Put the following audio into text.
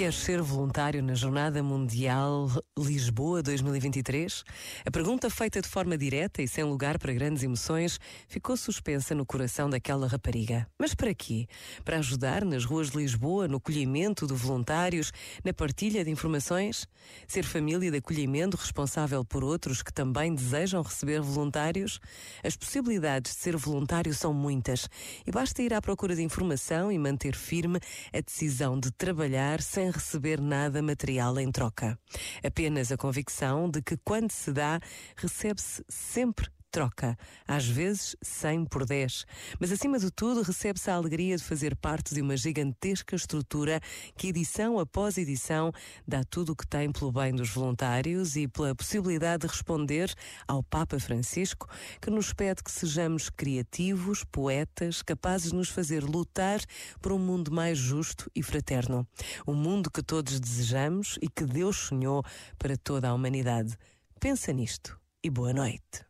Queres ser voluntário na Jornada Mundial Lisboa 2023? A pergunta feita de forma direta e sem lugar para grandes emoções ficou suspensa no coração daquela rapariga. Mas para quê? Para ajudar nas ruas de Lisboa, no acolhimento de voluntários, na partilha de informações? Ser família de acolhimento responsável por outros que também desejam receber voluntários? As possibilidades de ser voluntário são muitas e basta ir à procura de informação e manter firme a decisão de trabalhar sem receber nada material em troca. Apenas a convicção de que quando se dá, recebe-se sempre troca, às vezes 100 por 10. Mas acima de tudo, recebe-se a alegria de fazer parte de uma gigantesca estrutura que, edição após edição, dá tudo o que tem pelo bem dos voluntários e pela possibilidade de responder ao Papa Francisco, que nos pede que sejamos criativos, poetas, capazes de nos fazer lutar por um mundo mais justo e fraterno. Um mundo que todos desejamos e que Deus sonhou para toda a humanidade. Pensa nisto e boa noite.